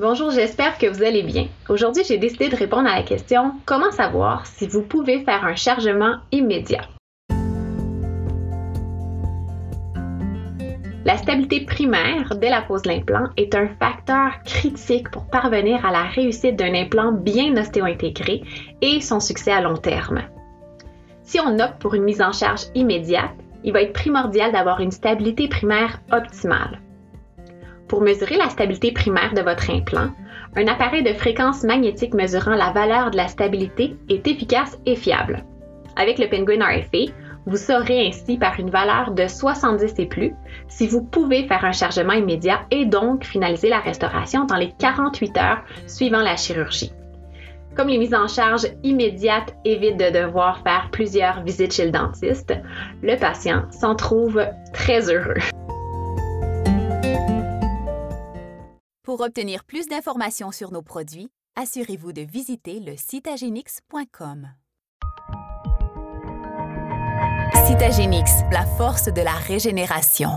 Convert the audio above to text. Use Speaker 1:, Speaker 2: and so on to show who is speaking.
Speaker 1: Bonjour, j'espère que vous allez bien. Aujourd'hui, j'ai décidé de répondre à la question comment savoir si vous pouvez faire un chargement immédiat? La stabilité primaire dès la pose de l'implant est un facteur critique pour parvenir à la réussite d'un implant bien ostéo-intégré et son succès à long terme. Si on opte pour une mise en charge immédiate, il va être primordial d'avoir une stabilité primaire optimale. Pour mesurer la stabilité primaire de votre implant, un appareil de fréquence magnétique mesurant la valeur de la stabilité est efficace et fiable. Avec le Penguin RFA, vous saurez ainsi par une valeur de 70 et plus si vous pouvez faire un chargement immédiat et donc finaliser la restauration dans les 48 heures suivant la chirurgie. Comme les mises en charge immédiates évitent de devoir faire plusieurs visites chez le dentiste, le patient s'en trouve très heureux.
Speaker 2: Pour obtenir plus d'informations sur nos produits, assurez-vous de visiter le citagenix.com. Citagenix, la force de la régénération.